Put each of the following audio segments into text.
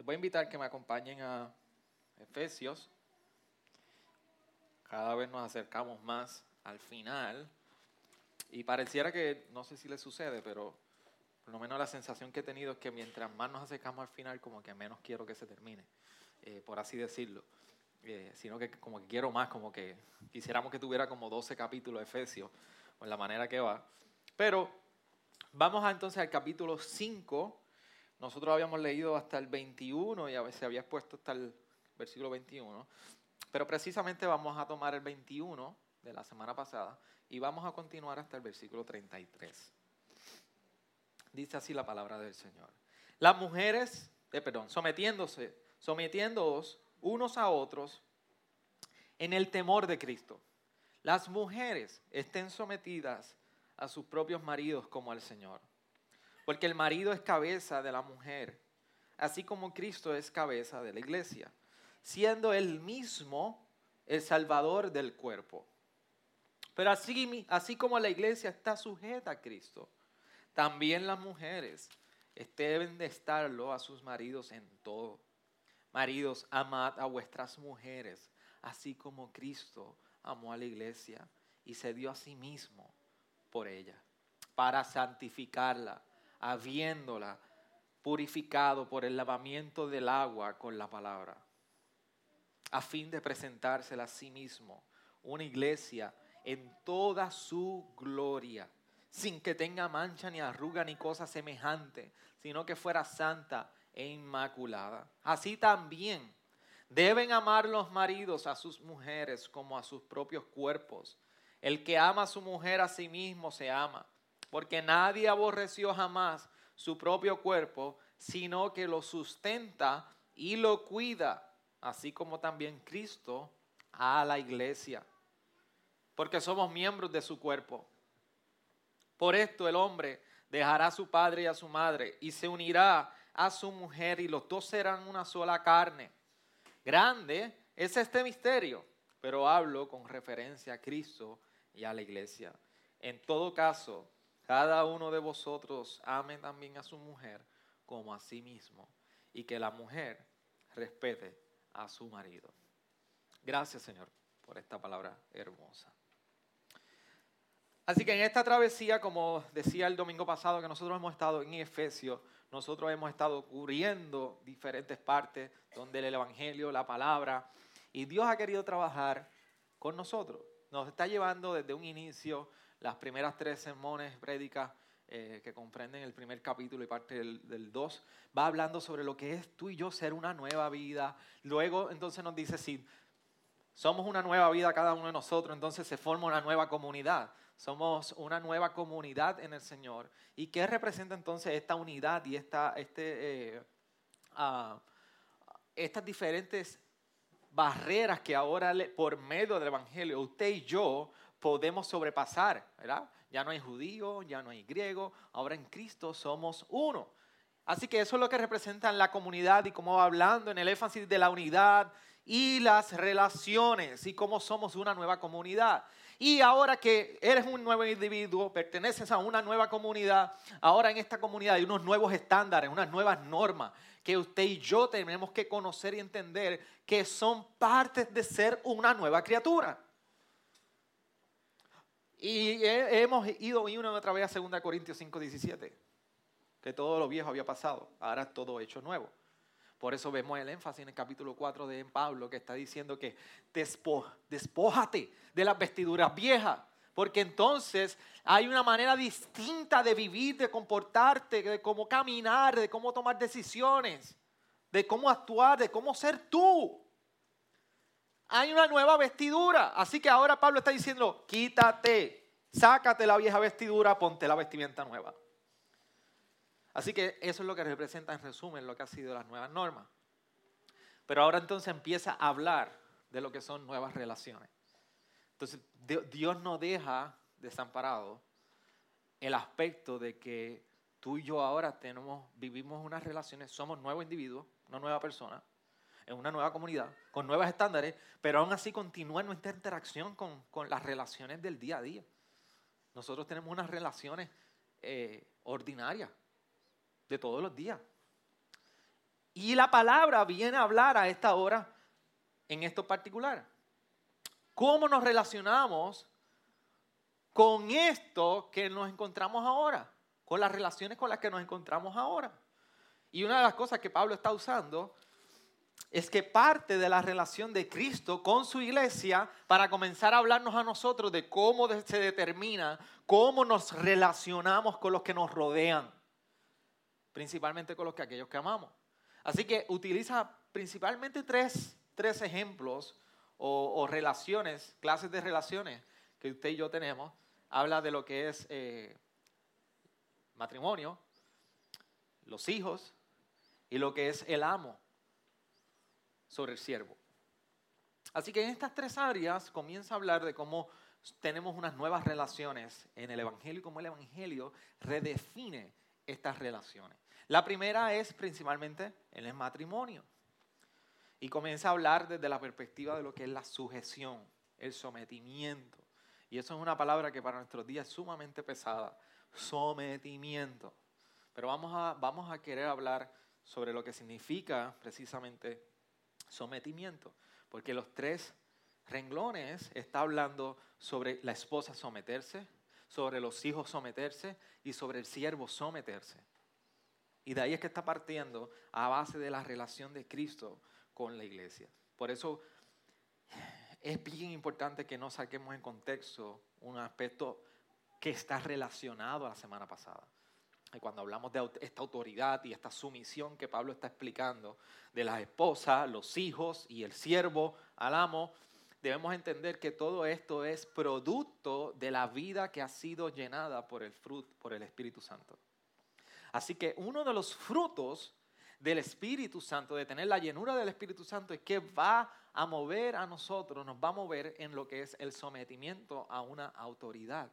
Les voy a invitar que me acompañen a Efesios. Cada vez nos acercamos más al final. Y pareciera que, no sé si les sucede, pero por lo menos la sensación que he tenido es que mientras más nos acercamos al final, como que menos quiero que se termine, eh, por así decirlo. Eh, sino que como que quiero más, como que quisiéramos que tuviera como 12 capítulos de Efesios, o la manera que va. Pero vamos entonces al capítulo 5. Nosotros habíamos leído hasta el 21 y a veces había puesto hasta el versículo 21. Pero precisamente vamos a tomar el 21 de la semana pasada y vamos a continuar hasta el versículo 33. Dice así la palabra del Señor. Las mujeres, eh, perdón, sometiéndose, sometiéndoos unos a otros en el temor de Cristo. Las mujeres estén sometidas a sus propios maridos como al Señor. Porque el marido es cabeza de la mujer, así como Cristo es cabeza de la iglesia, siendo él mismo el salvador del cuerpo. Pero así, así como la iglesia está sujeta a Cristo, también las mujeres deben de estarlo a sus maridos en todo. Maridos, amad a vuestras mujeres, así como Cristo amó a la iglesia y se dio a sí mismo por ella, para santificarla, habiéndola purificado por el lavamiento del agua con la palabra, a fin de presentársela a sí mismo, una iglesia en toda su gloria, sin que tenga mancha ni arruga ni cosa semejante, sino que fuera santa e inmaculada. Así también deben amar los maridos a sus mujeres como a sus propios cuerpos. El que ama a su mujer a sí mismo se ama, porque nadie aborreció jamás su propio cuerpo, sino que lo sustenta y lo cuida, así como también Cristo a la iglesia, porque somos miembros de su cuerpo. Por esto el hombre dejará a su padre y a su madre y se unirá a su mujer y los dos serán una sola carne. Grande es este misterio, pero hablo con referencia a Cristo y a la iglesia. En todo caso, cada uno de vosotros ame también a su mujer como a sí mismo y que la mujer respete a su marido. Gracias Señor por esta palabra hermosa. Así que en esta travesía, como decía el domingo pasado, que nosotros hemos estado en Efesios, nosotros hemos estado cubriendo diferentes partes donde el Evangelio, la palabra, y Dios ha querido trabajar con nosotros. Nos está llevando desde un inicio las primeras tres sermones, prédicas, eh, que comprenden el primer capítulo y parte del, del dos, va hablando sobre lo que es tú y yo ser una nueva vida. Luego entonces nos dice, si somos una nueva vida cada uno de nosotros, entonces se forma una nueva comunidad. Somos una nueva comunidad en el Señor. ¿Y qué representa entonces esta unidad y esta, este, eh, ah, estas diferentes barreras que ahora por medio del Evangelio usted y yo podemos sobrepasar? ¿verdad? Ya no hay judío, ya no hay griego, ahora en Cristo somos uno. Así que eso es lo que representa la comunidad y como va hablando en el énfasis de la unidad y las relaciones y cómo somos una nueva comunidad. Y ahora que eres un nuevo individuo, perteneces a una nueva comunidad, ahora en esta comunidad hay unos nuevos estándares, unas nuevas normas que usted y yo tenemos que conocer y entender que son partes de ser una nueva criatura. Y hemos ido una y otra vez a 2 Corintios 5, 17, que todo lo viejo había pasado, ahora todo hecho nuevo. Por eso vemos el énfasis en el capítulo 4 de Pablo que está diciendo que despójate de las vestiduras viejas. Porque entonces hay una manera distinta de vivir, de comportarte, de cómo caminar, de cómo tomar decisiones, de cómo actuar, de cómo ser tú. Hay una nueva vestidura. Así que ahora Pablo está diciendo, quítate, sácate la vieja vestidura, ponte la vestimenta nueva. Así que eso es lo que representa en resumen lo que ha sido las nuevas normas. Pero ahora entonces empieza a hablar de lo que son nuevas relaciones. Entonces Dios no deja desamparado el aspecto de que tú y yo ahora tenemos, vivimos unas relaciones, somos nuevos individuos, una nueva persona, en una nueva comunidad, con nuevos estándares, pero aún así continúa nuestra interacción con, las relaciones del día a día. Nosotros tenemos unas relaciones eh, ordinarias, de todos los días. Y la palabra viene a hablar a esta hora en esto particular. ¿Cómo nos relacionamos con esto que nos encontramos ahora? Con las relaciones con las que nos encontramos ahora. Y una de las cosas que Pablo está usando es que parte de la relación de Cristo con su iglesia para comenzar a hablarnos a nosotros de cómo se determina, cómo nos relacionamos con los que nos rodean, principalmente con los que aquellos que amamos. Así que utiliza principalmente tres, ejemplos o, relaciones, clases de relaciones que usted y yo tenemos. Habla de lo que es eh, matrimonio, los hijos y lo que es el amo sobre el siervo. Así que en estas tres áreas comienza a hablar de cómo tenemos unas nuevas relaciones en el Evangelio y cómo el Evangelio redefine estas relaciones. La primera es principalmente en el matrimonio. Y comienza a hablar desde la perspectiva de lo que es la sujeción, el sometimiento. Y eso es una palabra que para nuestros días es sumamente pesada, sometimiento. Pero vamos a, vamos a querer hablar sobre lo que significa precisamente sometimiento, porque los tres renglones está hablando sobre la esposa someterse, sobre los hijos someterse y sobre el siervo someterse. Y de ahí es que está partiendo a base de la relación de Cristo con la iglesia. Por eso es bien importante que no saquemos en contexto un aspecto que está relacionado a la semana pasada. Y cuando hablamos de esta autoridad y esta sumisión que Pablo está explicando de las esposas, los hijos y el siervo al amo, debemos entender que todo esto es producto de la vida que ha sido llenada por el fruto, por el Espíritu Santo. Así que uno de los frutos del Espíritu Santo, de tener la llenura del Espíritu Santo, es que va a mover a nosotros, nos va a mover en lo que es el sometimiento a una autoridad.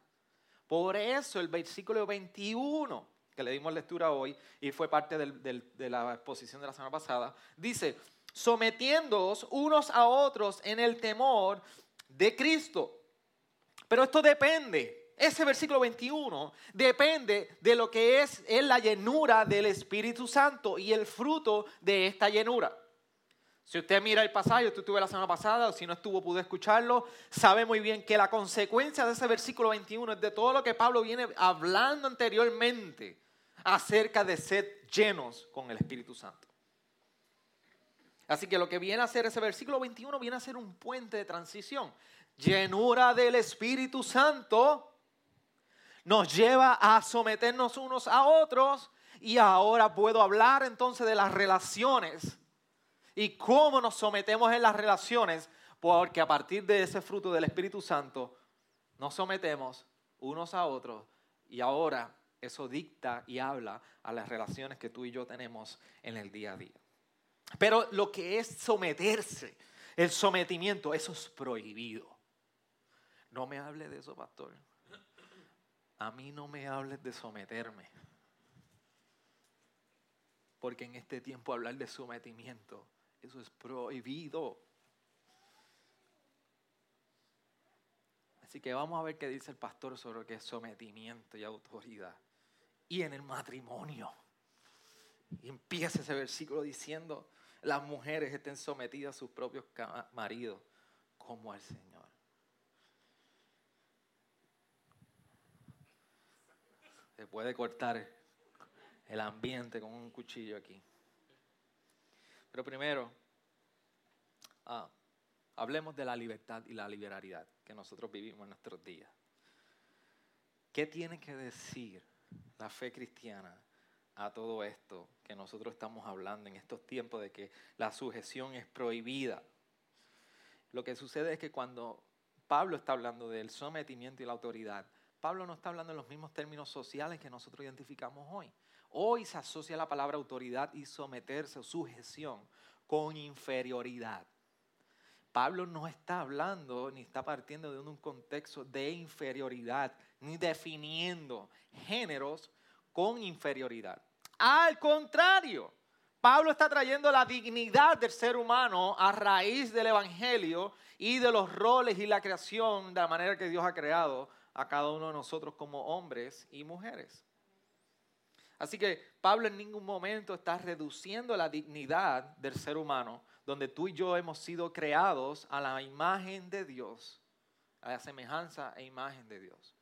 Por eso el versículo 21 que le dimos lectura hoy y fue parte de la exposición de la semana pasada, dice, sometiéndoos unos a otros en el temor de Cristo. Pero esto depende, ese versículo 21 depende de lo que es, la llenura del Espíritu Santo y el fruto de esta llenura. Si usted mira el pasaje, usted estuvo la semana pasada, o si no estuvo, pudo escucharlo, sabe muy bien que la consecuencia de ese versículo 21 es de todo lo que Pablo viene hablando anteriormente acerca de ser llenos con el Espíritu Santo. Así que lo que viene a hacer ese versículo 21 viene a ser un puente de transición. Llenura del Espíritu Santo nos lleva a someternos unos a otros y ahora puedo hablar entonces de las relaciones y cómo nos sometemos en las relaciones, porque a partir de ese fruto del Espíritu Santo nos sometemos unos a otros y ahora eso dicta y habla a las relaciones que tú y yo tenemos en el día a día. Pero lo que es someterse, el sometimiento, eso es prohibido. No me hable de eso, pastor. A mí no me hables de someterme. Porque en este tiempo hablar de sometimiento, eso es prohibido. Así que vamos a ver qué dice el pastor sobre lo que es sometimiento y autoridad y en el matrimonio. Y empieza ese versículo diciendo, las mujeres estén sometidas a sus propios maridos como al Señor. Se puede cortar el ambiente con un cuchillo aquí. Pero primero, ah, hablemos de la libertad y la liberalidad que nosotros vivimos en nuestros días. ¿Qué tiene que decir la fe cristiana a todo esto que nosotros estamos hablando en estos tiempos de que la sujeción es prohibida. Lo que sucede es que cuando Pablo está hablando del sometimiento y la autoridad, Pablo no está hablando en los mismos términos sociales que nosotros identificamos hoy. Hoy se asocia la palabra autoridad y someterse o sujeción con inferioridad. Pablo no está hablando ni está partiendo de un contexto de inferioridad, ni definiendo géneros con inferioridad. Al contrario, Pablo está trayendo la dignidad del ser humano a raíz del Evangelio y de los roles y la creación de la manera que Dios ha creado a cada uno de nosotros como hombres y mujeres. Así que Pablo en ningún momento está reduciendo la dignidad del ser humano, donde tú y yo hemos sido creados a la imagen de Dios, a la semejanza e imagen de Dios.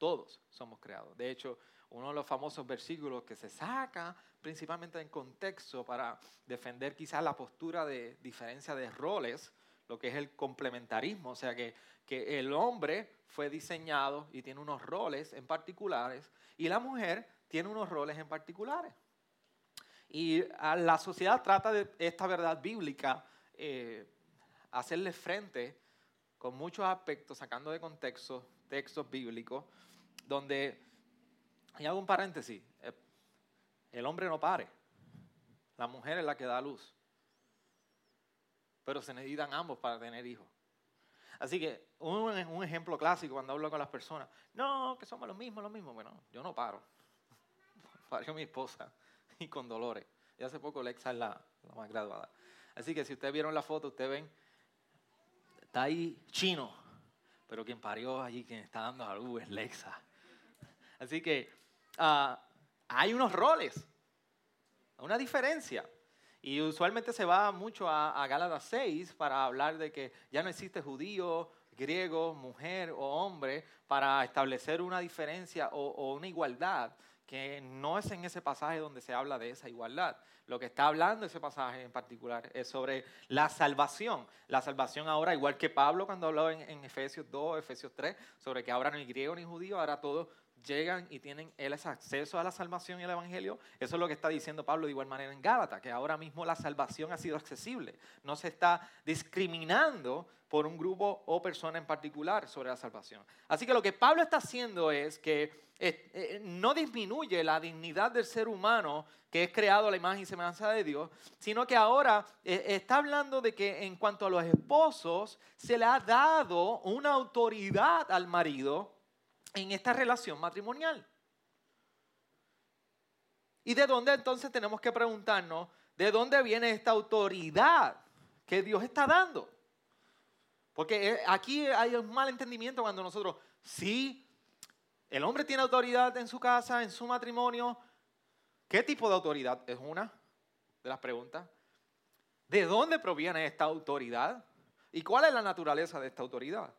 Todos somos creados. De hecho, uno de los famosos versículos que se saca principalmente en contexto para defender quizás la postura de diferencia de roles, lo que es el complementarismo, o sea que, que el hombre fue diseñado y tiene unos roles en particulares y la mujer tiene unos roles en particulares. Y a la sociedad trata de esta verdad bíblica eh, hacerle frente con muchos aspectos, sacando de contexto textos bíblicos, donde, y hago un paréntesis, eh, el hombre no pare, la mujer es la que da luz, pero se necesitan ambos para tener hijos. Así que un, ejemplo clásico cuando hablo con las personas, no, que somos los mismos, los mismos, bueno, yo no paro parió mi esposa y con dolores. Y hace poco Lexa es la, más graduada. Así que si ustedes vieron la foto, ustedes ven, está ahí chino, pero quien parió allí, quien está dando a luz es Lexa. Así que ah, hay unos roles, una diferencia. Y usualmente se va mucho a, a Gálatas 6 para hablar de que ya no existe judío, griego, mujer o hombre para establecer una diferencia o una igualdad, que no es en ese pasaje donde se habla de esa igualdad. Lo que está hablando ese pasaje en particular es sobre la salvación. La salvación ahora, igual que Pablo cuando habló en, Efesios 2, Efesios 3, sobre que ahora no hay griego ni judío, ahora todos llegan y tienen ese acceso a la salvación y al evangelio. Eso es lo que está diciendo Pablo de igual manera en Gálatas, que ahora mismo la salvación ha sido accesible. No se está discriminando por un grupo o persona en particular sobre la salvación. Así que lo que Pablo está haciendo es que eh, eh, no disminuye la dignidad del ser humano que es creado a la imagen y semejanza de Dios, sino que ahora eh, está hablando de que en cuanto a los esposos se le ha dado una autoridad al marido en esta relación matrimonial. ¿Y de dónde entonces tenemos que preguntarnos, de dónde viene esta autoridad que Dios está dando? Porque aquí hay un mal entendimiento cuando nosotros, sí, el hombre tiene autoridad en su casa, en su matrimonio. ¿Qué tipo de autoridad? Es una de las preguntas. ¿De dónde proviene esta autoridad? ¿Y cuál es la naturaleza de esta autoridad?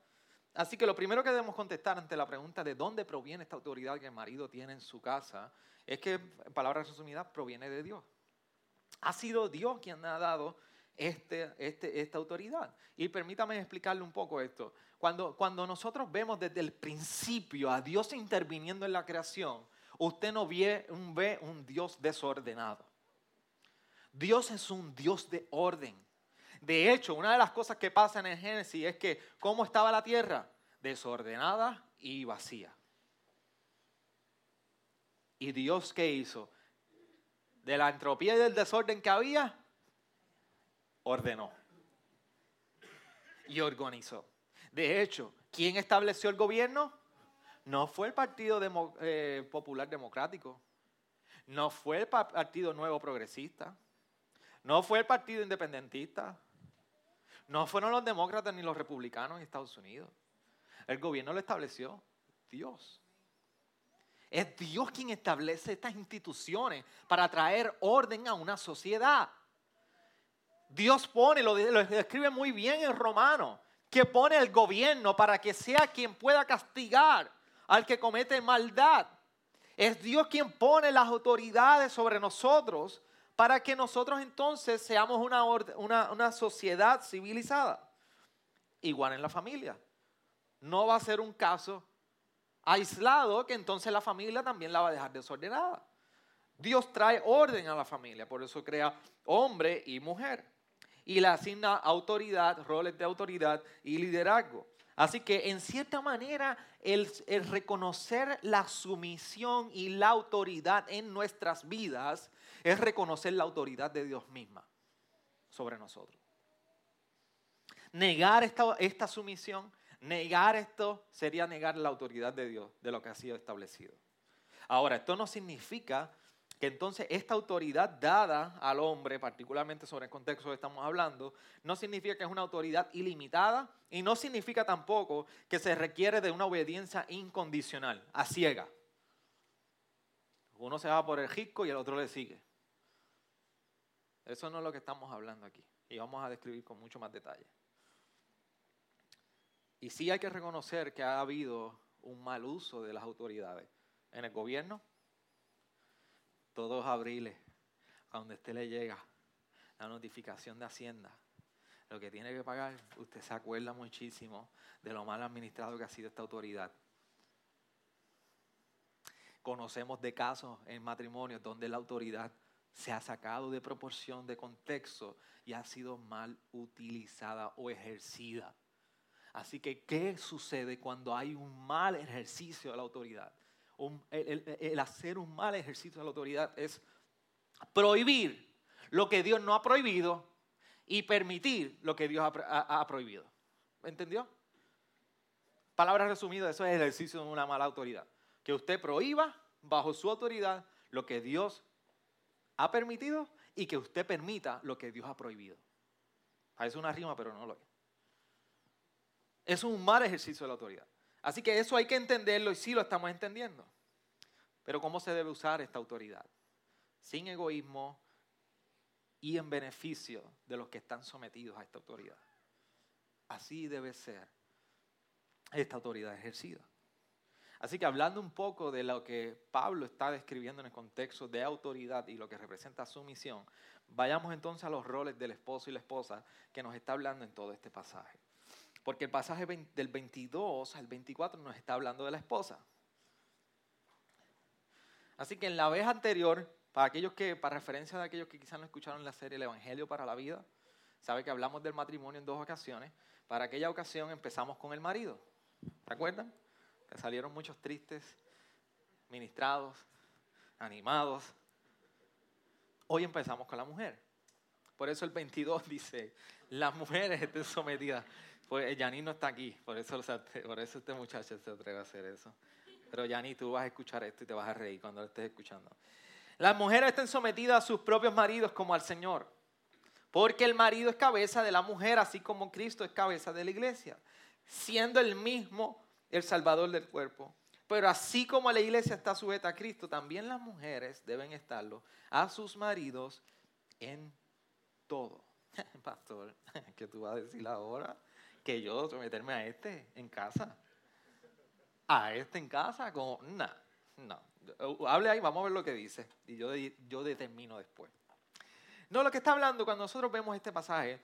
Así que lo primero que debemos contestar ante la pregunta de dónde proviene esta autoridad que el marido tiene en su casa es que, en palabras resumidas, proviene de Dios. Ha sido Dios quien ha dado este, este, esta autoridad. Y permítame explicarle un poco esto. Cuando, cuando nosotros vemos desde el principio a Dios interviniendo en la creación, usted no ve un, ve un Dios desordenado. Dios es un Dios de orden. De hecho, una de las cosas que pasa en Génesis es que cómo estaba la tierra, desordenada y vacía. ¿Y Dios qué hizo? De la entropía y del desorden que había, ordenó y organizó. De hecho, ¿quién estableció el gobierno? No fue el Partido eh, Popular Democrático, no fue el Partido Nuevo Progresista, no fue el Partido Independentista, no fueron los demócratas ni los republicanos en Estados Unidos. El gobierno lo estableció Dios. Es Dios quien establece estas instituciones para traer orden a una sociedad. Dios pone, lo, lo describe muy bien en Romano, que pone el gobierno para que sea quien pueda castigar al que comete maldad. Es Dios quien pone las autoridades sobre nosotros para que nosotros entonces seamos una, una, sociedad civilizada. Igual en la familia. No va a ser un caso aislado que entonces la familia también la va a dejar desordenada. Dios trae orden a la familia, por eso crea hombre y mujer y le asigna autoridad, roles de autoridad y liderazgo. Así que en cierta manera el, reconocer la sumisión y la autoridad en nuestras vidas es reconocer la autoridad de Dios misma sobre nosotros. Negar esta, sumisión, negar esto sería negar la autoridad de Dios, de lo que ha sido establecido. Ahora, esto no significa que entonces esta autoridad dada al hombre, particularmente sobre el contexto que estamos hablando, no significa que es una autoridad ilimitada y no significa tampoco que se requiere de una obediencia incondicional, a ciega. Uno se va por el risco y el otro le sigue. Eso no es lo que estamos hablando aquí. Y vamos a describir con mucho más detalle. Y sí hay que reconocer que ha habido un mal uso de las autoridades. En el gobierno, todos abriles, a donde usted le llega la notificación de Hacienda, lo que tiene que pagar, usted se acuerda muchísimo de lo mal administrado que ha sido esta autoridad. Conocemos de casos en matrimonios donde la autoridad se ha sacado de proporción, de contexto y ha sido mal utilizada o ejercida. Así que, ¿qué sucede cuando hay un mal ejercicio de la autoridad? el, hacer un mal ejercicio de la autoridad es prohibir lo que Dios no ha prohibido y permitir lo que Dios ha, ha prohibido. ¿Entendió? Palabras resumidas, eso es el ejercicio de una mala autoridad. Que usted prohíba bajo su autoridad lo que Dios ha permitido y que usted permita lo que Dios ha prohibido. Parece una rima, pero no lo es. Es un mal ejercicio de la autoridad. Así que eso hay que entenderlo y sí lo estamos entendiendo. Pero ¿cómo se debe usar esta autoridad? Sin egoísmo y en beneficio de los que están sometidos a esta autoridad. Así debe ser esta autoridad ejercida. Así que hablando un poco de lo que Pablo está describiendo en el contexto de autoridad y lo que representa su misión, vayamos entonces a los roles del esposo y la esposa que nos está hablando en todo este pasaje. Porque el pasaje del 22 al 24 nos está hablando de la esposa. Así que en la vez anterior, para aquellos que, para referencia de aquellos que quizás no escucharon la serie El Evangelio para la Vida, sabe que hablamos del matrimonio en dos ocasiones. Para aquella ocasión empezamos con el marido. ¿Recuerdan? Salieron muchos tristes, ministrados, animados. Hoy empezamos con la mujer. Por eso el 22 dice, las mujeres estén sometidas. Pues Yaní no está aquí, por eso, por eso este muchacho se atreve a hacer eso. Pero Yaní, tú vas a escuchar esto y te vas a reír cuando lo estés escuchando. Las mujeres estén sometidas a sus propios maridos como al Señor. Porque el marido es cabeza de la mujer, así como Cristo es cabeza de la iglesia. Siendo el mismo el Salvador del cuerpo. Pero así como la iglesia está sujeta a Cristo, también las mujeres deben estarlo a sus maridos en todo. Pastor, ¿qué tú vas a decir ahora? Que yo someterme a este en casa. A este en casa, como, no, no. Hable ahí, vamos a ver lo que dice. Y yo, yo determino después. No, lo que está hablando, cuando nosotros vemos este pasaje,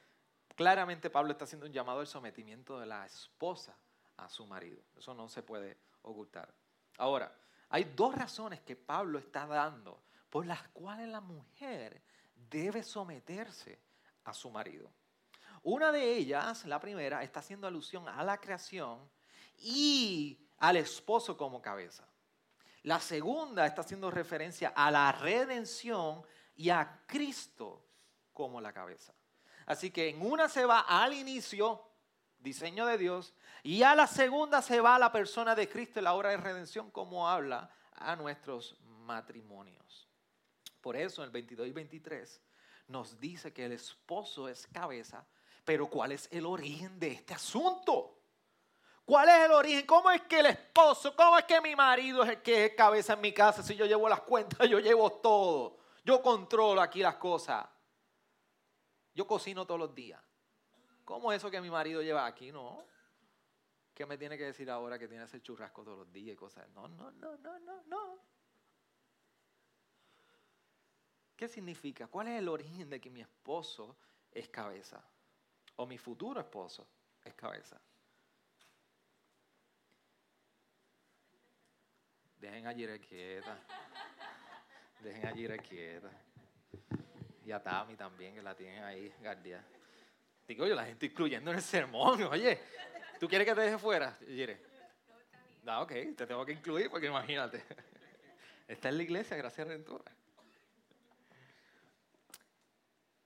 claramente Pablo está haciendo un llamado al sometimiento de la esposa a su marido. Eso no se puede ocultar. Ahora, hay dos razones que Pablo está dando por las cuales la mujer debe someterse a su marido. Una de ellas, la primera, está haciendo alusión a la creación y al esposo como cabeza. La segunda está haciendo referencia a la redención y a Cristo como la cabeza. Así que en una se va al inicio diseño de Dios, y a la segunda se va la persona de Cristo en la obra de redención, como habla a nuestros matrimonios. Por eso en el 22 y 23 nos dice que el esposo es cabeza, pero ¿cuál es el origen de este asunto? ¿Cuál es el origen? ¿Cómo es que el esposo, cómo es que mi marido es el que es cabeza en mi casa? Si yo llevo las cuentas, yo llevo todo. Yo controlo aquí las cosas. Yo cocino todos los días. ¿Cómo eso que mi marido lleva aquí? No. ¿Qué me tiene que decir ahora que tiene que hacer churrasco todos los días y cosas? No, no, no, no, no, no. ¿Qué significa? ¿Cuál es el origen de que mi esposo es cabeza? O mi futuro esposo es cabeza. Dejen allí quieta. Dejen allí quieta. Y a Tami también, que la tienen ahí, guardia. Digo yo, la gente incluyendo en el sermón. Oye, ¿tú quieres que te deje fuera? Yere. Ah, ok, te tengo que incluir porque imagínate. Está en la iglesia, gracias Redentora.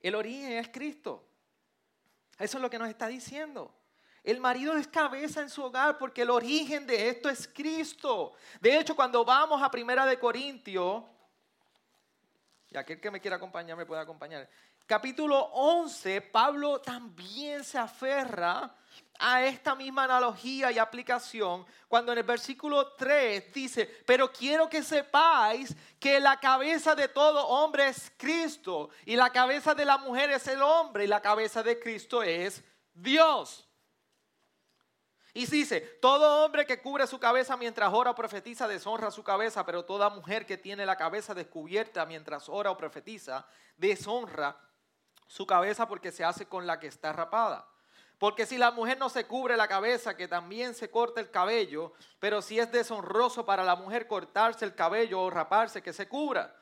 El origen es Cristo. Eso es lo que nos está diciendo. El marido es cabeza en su hogar porque el origen de esto es Cristo. De hecho, cuando vamos a Primera de Corintios, y aquel que me quiera acompañar me puede acompañar. Capítulo 11, Pablo también se aferra a esta misma analogía y aplicación cuando en el versículo 3 dice, pero quiero que sepáis que la cabeza de todo hombre es Cristo y la cabeza de la mujer es el hombre y la cabeza de Cristo es Dios. Y dice, todo hombre que cubre su cabeza mientras ora o profetiza deshonra su cabeza, pero toda mujer que tiene la cabeza descubierta mientras ora o profetiza deshonra su cabeza porque se hace con la que está rapada. Porque si la mujer no se cubre la cabeza, que también se corta el cabello, pero si es deshonroso para la mujer cortarse el cabello o raparse, que se cubra.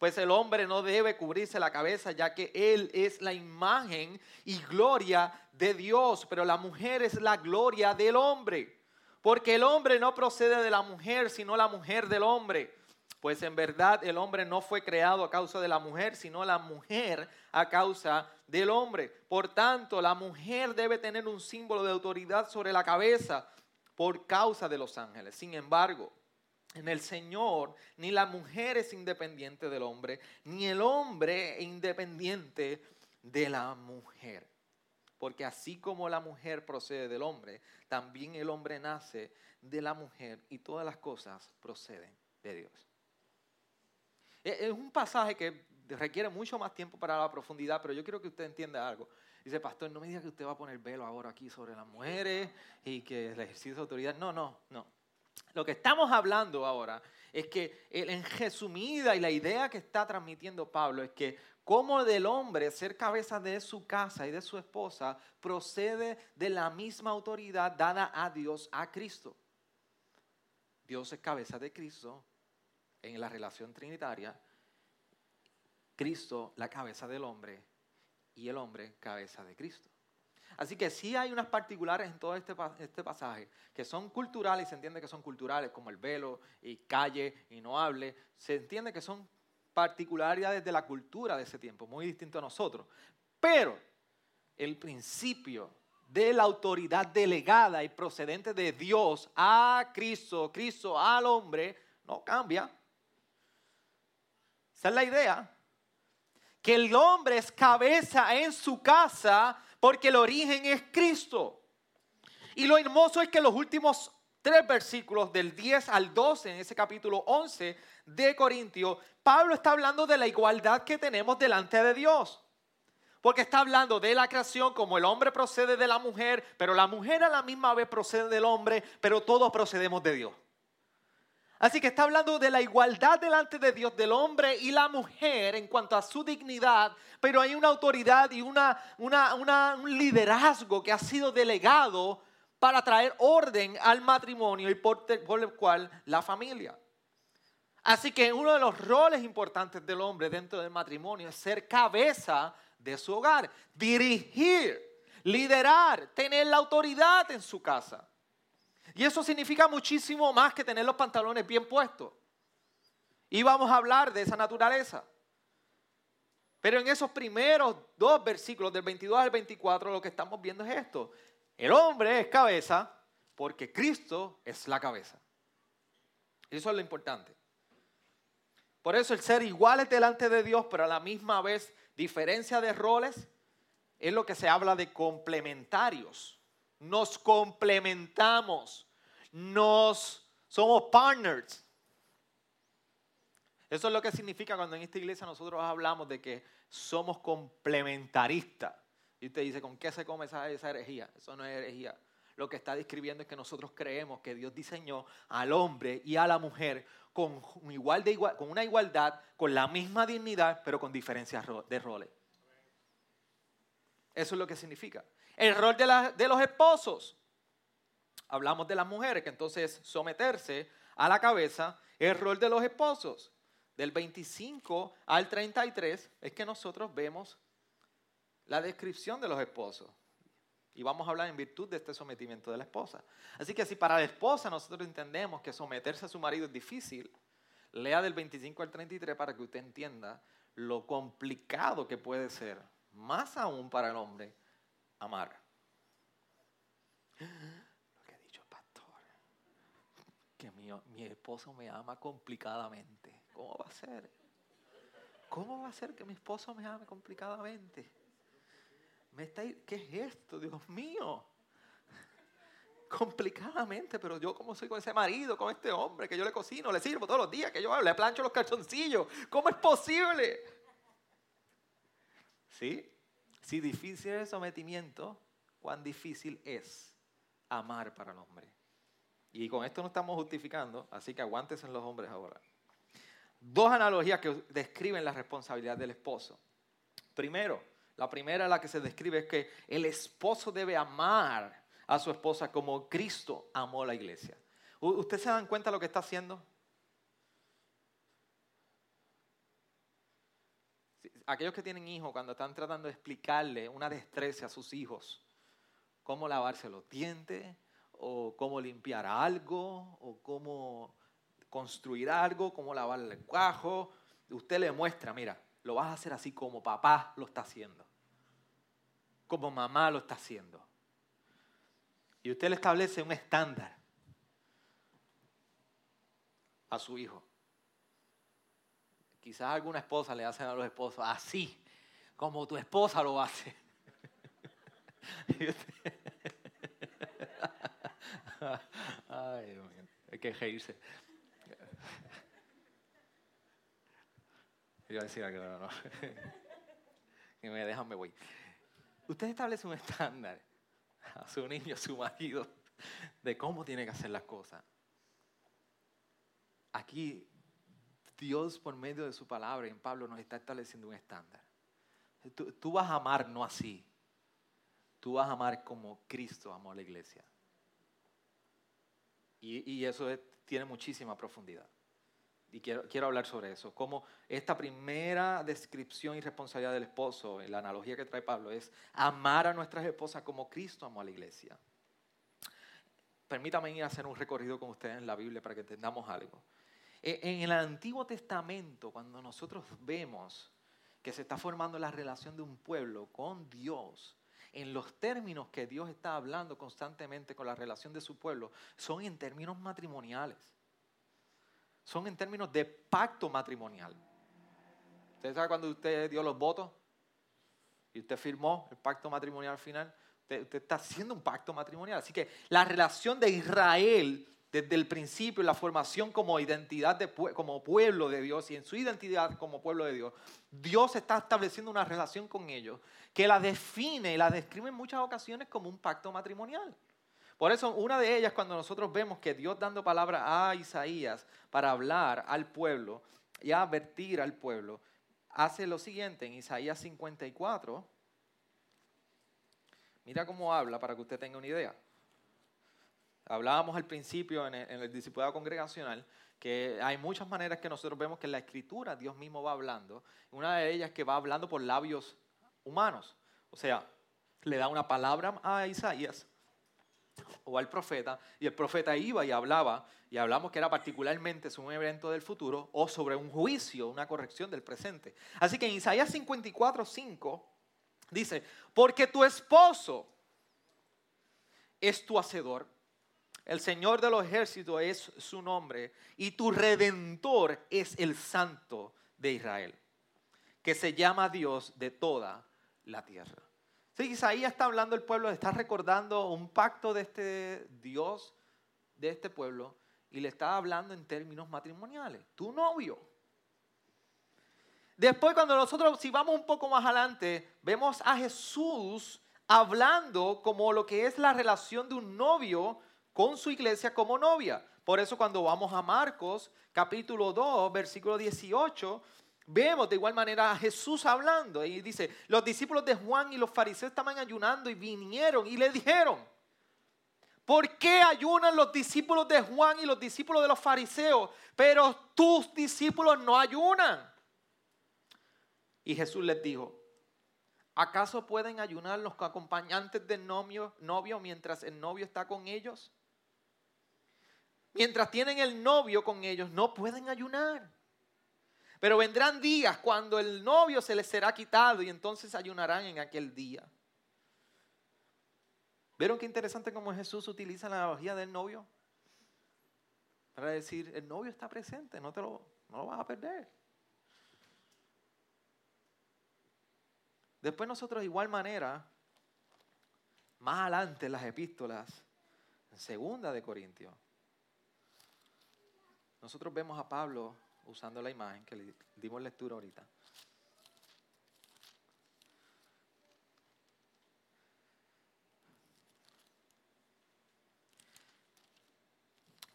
Pues el hombre no debe cubrirse la cabeza, ya que él es la imagen y gloria de Dios, pero la mujer es la gloria del hombre. Porque el hombre no procede de la mujer, sino la mujer del hombre. Pues en verdad el hombre no fue creado a causa de la mujer, sino la mujer a causa del hombre. Por tanto, la mujer debe tener un símbolo de autoridad sobre la cabeza por causa de los ángeles. Sin embargo, en el Señor, ni la mujer es independiente del hombre, ni el hombre independiente de la mujer. Porque así como la mujer procede del hombre, también el hombre nace de la mujer y todas las cosas proceden de Dios. Es un pasaje que requiere mucho más tiempo para la profundidad, pero yo quiero que usted entienda algo. Dice, pastor, no me diga que usted va a poner velo ahora aquí sobre las mujeres y que el ejercicio de autoridad. No, no, no. Lo que estamos hablando ahora es que en resumida y la idea que está transmitiendo Pablo es que como del hombre ser cabeza de su casa y de su esposa procede de la misma autoridad dada a Dios, a Cristo. Dios es cabeza de Cristo en la relación trinitaria, Cristo la cabeza del hombre y el hombre cabeza de Cristo. Así que sí hay unas particulares en todo este, este pasaje que son culturales y se entiende que son culturales, como el velo y calle y no hable. Se entiende que son particularidades de la cultura de ese tiempo, muy distinto a nosotros. Pero el principio de la autoridad delegada y procedente de Dios a Cristo, Cristo al hombre, no cambia. Esa es la idea. Que el hombre es cabeza en su casa porque el origen es Cristo. Y lo hermoso es que los últimos tres versículos del 10 al 12 en ese capítulo 11 de Corintios, Pablo está hablando de la igualdad que tenemos delante de Dios. Porque está hablando de la creación como el hombre procede de la mujer, pero la mujer a la misma vez procede del hombre, pero todos procedemos de Dios. Así que está hablando de la igualdad delante de Dios del hombre y la mujer en cuanto a su dignidad, pero hay una autoridad y una, un liderazgo que ha sido delegado para traer orden al matrimonio y por, por el cual la familia. Así que uno de los roles importantes del hombre dentro del matrimonio es ser cabeza de su hogar, dirigir, liderar, tener la autoridad en su casa. Y eso significa muchísimo más que tener los pantalones bien puestos. Y vamos a hablar de esa naturaleza. Pero en esos primeros dos versículos, del 22 al 24, lo que estamos viendo es esto. El hombre es cabeza porque Cristo es la cabeza. Eso es lo importante. Por eso el ser iguales delante de Dios, pero a la misma vez diferencia de roles, es lo que se habla de complementarios. Nos complementamos nos somos partners. Eso es lo que significa cuando en esta iglesia nosotros hablamos de que somos complementaristas. Y usted dice, ¿con qué se come esa, esa herejía? Eso no es herejía. Lo que está describiendo es que nosotros creemos que Dios diseñó al hombre y a la mujer con, igual de igual, con una igualdad, con la misma dignidad, pero con diferencias de roles. Eso es lo que significa. El rol de, los esposos hablamos de las mujeres, que entonces someterse a la cabeza, el rol de los esposos. Del 25 al 33 es que nosotros vemos la descripción de los esposos. Y vamos a hablar en virtud de este sometimiento de la esposa. Así que si para la esposa nosotros entendemos que someterse a su marido es difícil, lea del 25 al 33 para que usted entienda lo complicado que puede ser, más aún para el hombre, amar que mi, esposo me ama complicadamente. ¿Cómo va a ser? ¿Cómo va a ser que mi esposo me ame complicadamente? Me está, ¿Qué es esto, Dios mío? Complicadamente, pero yo como soy con ese marido, con este hombre, que yo le cocino, le sirvo todos los días, que yo le plancho los calzoncillos. ¿Cómo es posible? ¿Sí? Si difícil es el sometimiento, cuán difícil es amar para el hombre. Y con esto no estamos justificando, así que aguántense en los hombres ahora. Dos analogías que describen la responsabilidad del esposo. Primero, la primera la que se describe es que el esposo debe amar a su esposa como Cristo amó a la iglesia. ¿Ustedes se dan cuenta de lo que está haciendo? Aquellos que tienen hijos, cuando están tratando de explicarle una destreza a sus hijos, cómo lavarse los dientes, o cómo limpiar algo, o cómo construir algo, cómo lavar el cuajo. Usted le muestra, mira, lo vas a hacer así como papá lo está haciendo, como mamá lo está haciendo. Y usted le establece un estándar a su hijo. Quizás alguna esposa le hacen a los esposos así, como tu esposa lo hace. Ay, Dios mío. Hay que reírse. Yo decía que no, no. que me dejan, me voy. Usted establece un estándar a su niño, a su marido, de cómo tiene que hacer las cosas. Aquí Dios por medio de su palabra en Pablo nos está estableciendo un estándar. Tú, vas a amar no así. Tú vas a amar como Cristo amó a la iglesia. Y, y eso tiene muchísima profundidad. Y quiero, quiero hablar sobre eso. Como esta primera descripción y responsabilidad del esposo, la analogía que trae Pablo, es amar a nuestras esposas como Cristo amó a la iglesia. Permítame ir a hacer un recorrido con ustedes en la Biblia para que entendamos algo. E, en el Antiguo Testamento, cuando nosotros vemos que se está formando la relación de un pueblo con Dios, en los términos que Dios está hablando constantemente con la relación de su pueblo, son en términos matrimoniales son en términos de pacto matrimonial. ¿Usted sabe cuando usted dio los votos y usted firmó el pacto matrimonial final? Usted, está haciendo un pacto matrimonial. Así que la relación de Israel desde el principio, la formación como identidad, de, como pueblo de Dios y en su identidad como pueblo de Dios, Dios está estableciendo una relación con ellos que la define y la describe en muchas ocasiones como un pacto matrimonial. Por eso una de ellas, cuando nosotros vemos que Dios dando palabra a Isaías para hablar al pueblo y advertir al pueblo, hace lo siguiente en Isaías 54. Mira cómo habla para que usted tenga una idea. Hablábamos al principio en el, en discipulado congregacional que hay muchas maneras que nosotros vemos que en la escritura Dios mismo va hablando. Una de ellas es que va hablando por labios humanos. O sea, le da una palabra a Isaías o al profeta, y el profeta iba y hablaba, y hablamos que era particularmente sobre un evento del futuro o sobre un juicio, una corrección del presente. Así que en Isaías 54, 5 dice, porque tu esposo es tu hacedor, el Señor de los ejércitos es su nombre, y tu redentor es el Santo de Israel, que se llama Dios de toda la tierra. Sí, Isaías está hablando el pueblo, está recordando un pacto de este Dios, de este pueblo, y le está hablando en términos matrimoniales. Tu novio. Después, cuando nosotros, si vamos un poco más adelante, vemos a Jesús hablando como lo que es la relación de un novio con su iglesia como novia. Por eso cuando vamos a Marcos capítulo 2, versículo 18, Vemos de igual manera a Jesús hablando y dice, los discípulos de Juan y los fariseos estaban ayunando y vinieron y le dijeron, ¿por qué ayunan los discípulos de Juan y los discípulos de los fariseos, pero tus discípulos no ayunan? Y Jesús les dijo, ¿acaso pueden ayunar los acompañantes del novio, novio mientras el novio está con ellos? Mientras tienen el novio con ellos, no pueden ayunar. Pero vendrán días cuando el novio se les será quitado y entonces ayunarán en aquel día. ¿Vieron qué interesante cómo Jesús utiliza la analogía del novio? Para decir, el novio está presente, no, te lo, no lo vas a perder. Después nosotros de igual manera, más adelante en las epístolas, en segunda de Corintios, nosotros vemos a Pablo usando la imagen que le dimos lectura ahorita.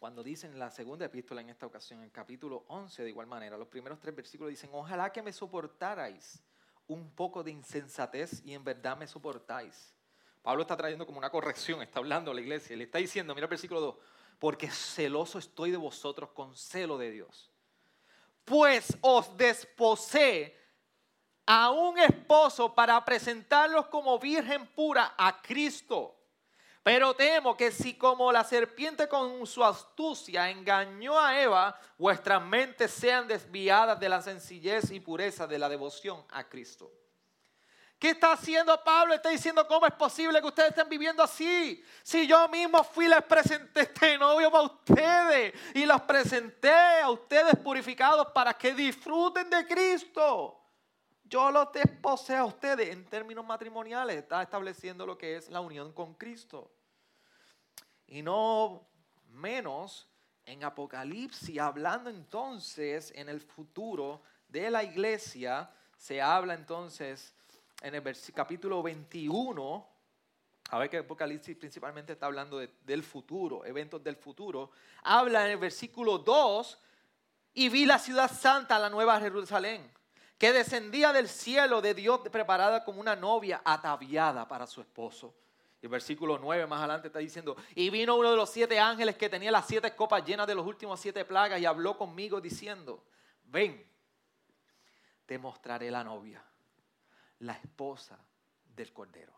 Cuando dicen la segunda epístola en esta ocasión, en capítulo 11 de igual manera, los primeros tres versículos dicen, ojalá que me soportarais un poco de insensatez y en verdad me soportáis. Pablo está trayendo como una corrección, está hablando a la iglesia, le está diciendo, mira el versículo 2, porque celoso estoy de vosotros con celo de Dios. Pues os desposé a un esposo para presentarlos como virgen pura a Cristo. Pero temo que si como la serpiente con su astucia engañó a Eva, vuestras mentes sean desviadas de la sencillez y pureza de la devoción a Cristo. ¿Qué está haciendo Pablo? Está diciendo, ¿cómo es posible que ustedes estén viviendo así? Si yo mismo fui, les presenté este novio para ustedes y los presenté a ustedes purificados para que disfruten de Cristo. Yo los desposé a ustedes en términos matrimoniales. Está estableciendo lo que es la unión con Cristo. Y no menos en Apocalipsis, hablando entonces en el futuro de la iglesia, se habla entonces en el capítulo 21, a ver que Apocalipsis principalmente está hablando del futuro, eventos del futuro, habla en el versículo 2, y vi la ciudad santa, la nueva Jerusalén, que descendía del cielo de Dios preparada como una novia ataviada para su esposo. Y el versículo 9 más adelante está diciendo, y vino uno de los siete ángeles que tenía las siete copas llenas de los últimos siete plagas y habló conmigo diciendo, ven, te mostraré la novia la esposa del Cordero.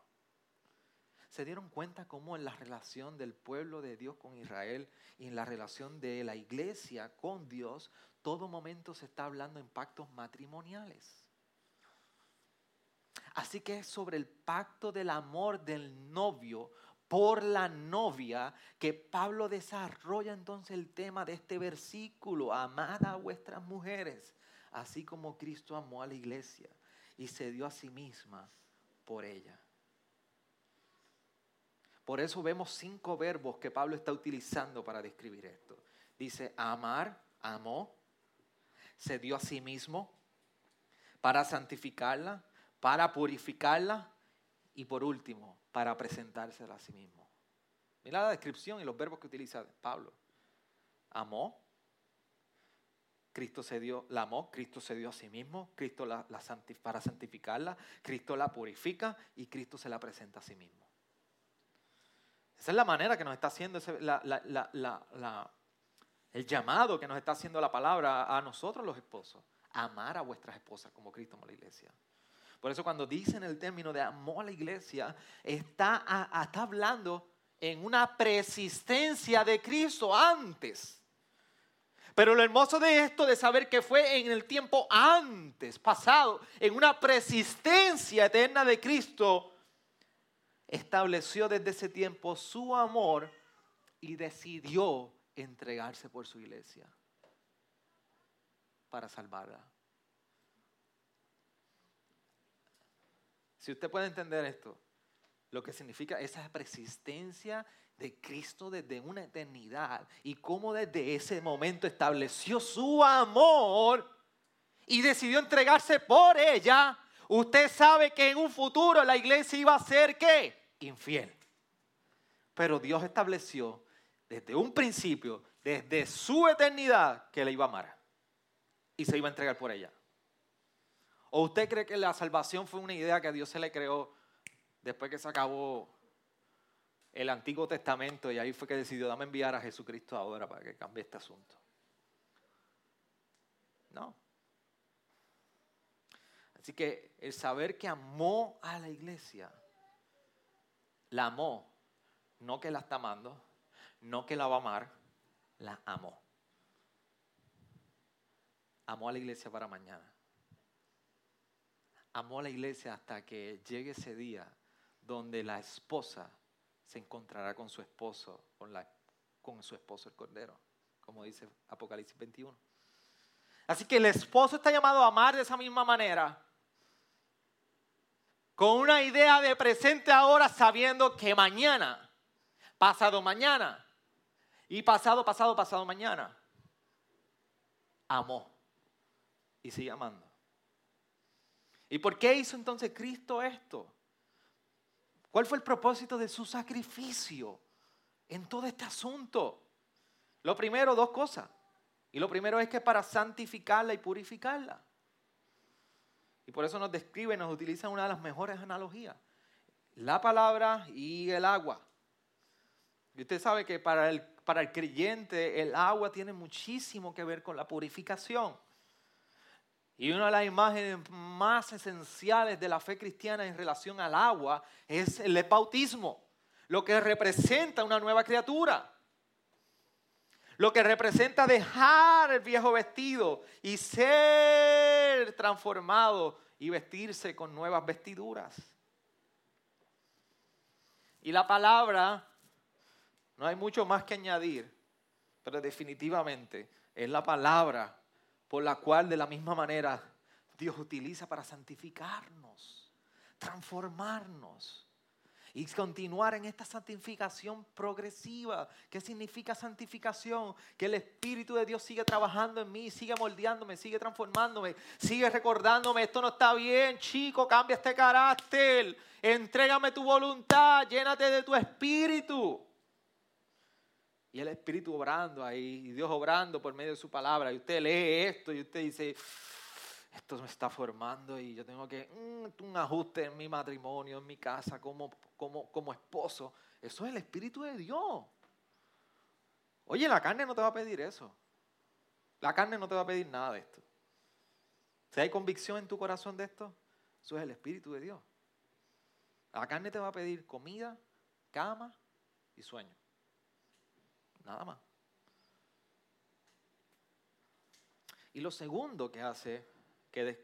¿Se dieron cuenta cómo en la relación del pueblo de Dios con Israel y en la relación de la iglesia con Dios, todo momento se está hablando en pactos matrimoniales? Así que es sobre el pacto del amor del novio por la novia que Pablo desarrolla entonces el tema de este versículo, amad a vuestras mujeres, así como Cristo amó a la iglesia y se dio a sí misma por ella. Por eso vemos cinco verbos que Pablo está utilizando para describir esto. Dice amar, amó, se dio a sí mismo para santificarla, para purificarla y por último, para presentársela a sí mismo. Mira la descripción y los verbos que utiliza Pablo. Amó, Cristo se dio, la amó, Cristo se dio a sí mismo, Cristo la, para santificarla, Cristo la purifica y Cristo se la presenta a sí mismo. Esa es la manera que nos está haciendo el llamado que nos está haciendo la palabra a nosotros los esposos. Amar a vuestras esposas como Cristo amó la iglesia. Por eso cuando dicen el término de amor a la iglesia, está, está hablando en una persistencia de Cristo antes pero lo hermoso de esto, de saber que fue en el tiempo antes, pasado, en una persistencia eterna de Cristo, estableció desde ese tiempo su amor y decidió entregarse por su iglesia para salvarla. Si usted puede entender esto, lo que significa esa persistencia de Cristo desde una eternidad y cómo desde ese momento estableció su amor y decidió entregarse por ella, usted sabe que en un futuro la iglesia iba a ser qué? Infiel. Pero Dios estableció desde un principio, desde su eternidad, que le iba a amar y se iba a entregar por ella. ¿O usted cree que la salvación fue una idea que Dios se le creó después que se acabó el Antiguo Testamento y ahí fue que decidió, dame enviar a Jesucristo ahora para que cambie este asunto. No. Así que el saber que amó a la iglesia, la amó, no que la está amando, no que la va a amar, la amó. Amó a la iglesia para mañana. Amó a la iglesia hasta que llegue ese día donde la esposa se encontrará con su esposo, con, la, con su esposo el Cordero, como dice Apocalipsis 21. Así que el esposo está llamado a amar de esa misma manera. con una idea de presente ahora sabiendo que mañana, pasado mañana y pasado, pasado, pasado mañana, amó y sigue amando. ¿Y por qué hizo entonces Cristo esto? ¿Cuál fue el propósito de su sacrificio en todo este asunto? Lo primero, dos cosas. Y lo primero es que para santificarla y purificarla. Y por eso nos describe, nos utiliza una de las mejores analogías. La palabra y el agua. Y usted sabe que para el, para el creyente el agua tiene muchísimo que ver con la purificación. Y una de las imágenes más esenciales de la fe cristiana en relación al agua es el bautismo, lo que representa una nueva criatura. Lo que representa dejar el viejo vestido y ser transformado y vestirse con nuevas vestiduras. Y la palabra, no hay mucho más que añadir, pero definitivamente es la palabra por la cual de la misma manera Dios utiliza para santificarnos, transformarnos y continuar en esta santificación progresiva. ¿Qué significa santificación? Que el Espíritu de Dios sigue trabajando en mí, sigue moldeándome, sigue transformándome, sigue recordándome, esto no está bien, chico, cambia este carácter, entrégame tu voluntad, llénate de tu Espíritu. Y el Espíritu obrando ahí, y Dios obrando por medio de su palabra. Y usted lee esto y usted dice, esto me está formando y yo tengo que mm, un ajuste en mi matrimonio, en mi casa, como, como, como esposo. Eso es el Espíritu de Dios. Oye, la carne no te va a pedir eso. La carne no te va a pedir nada de esto. Si hay convicción en tu corazón de esto, eso es el Espíritu de Dios. La carne te va a pedir comida, cama y sueño. Nada más. Y lo segundo que hace que,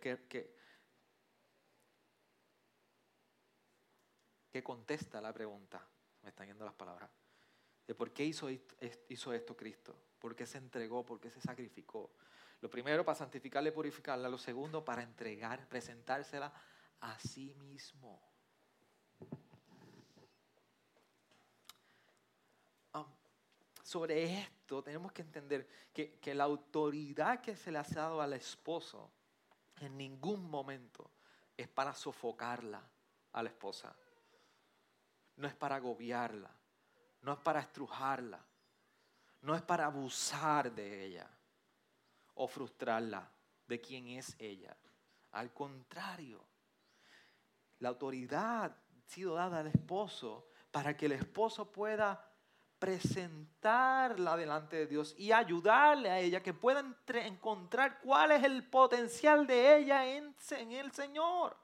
que, contesta la pregunta, me están yendo las palabras, de por qué hizo, hizo esto Cristo, por qué se entregó, por qué se sacrificó. Lo primero para santificarla y purificarla, lo segundo para entregar, presentársela a sí mismo. Sobre esto tenemos que entender que, que, la autoridad que se le ha dado al esposo en ningún momento es para sofocarla a la esposa. No es para agobiarla. No es para estrujarla. No es para abusar de ella o frustrarla de quién es ella. Al contrario, la autoridad ha sido dada al esposo para que el esposo pueda presentarla delante de Dios y ayudarle a ella que pueda encontrar cuál es el potencial de ella en, en el Señor.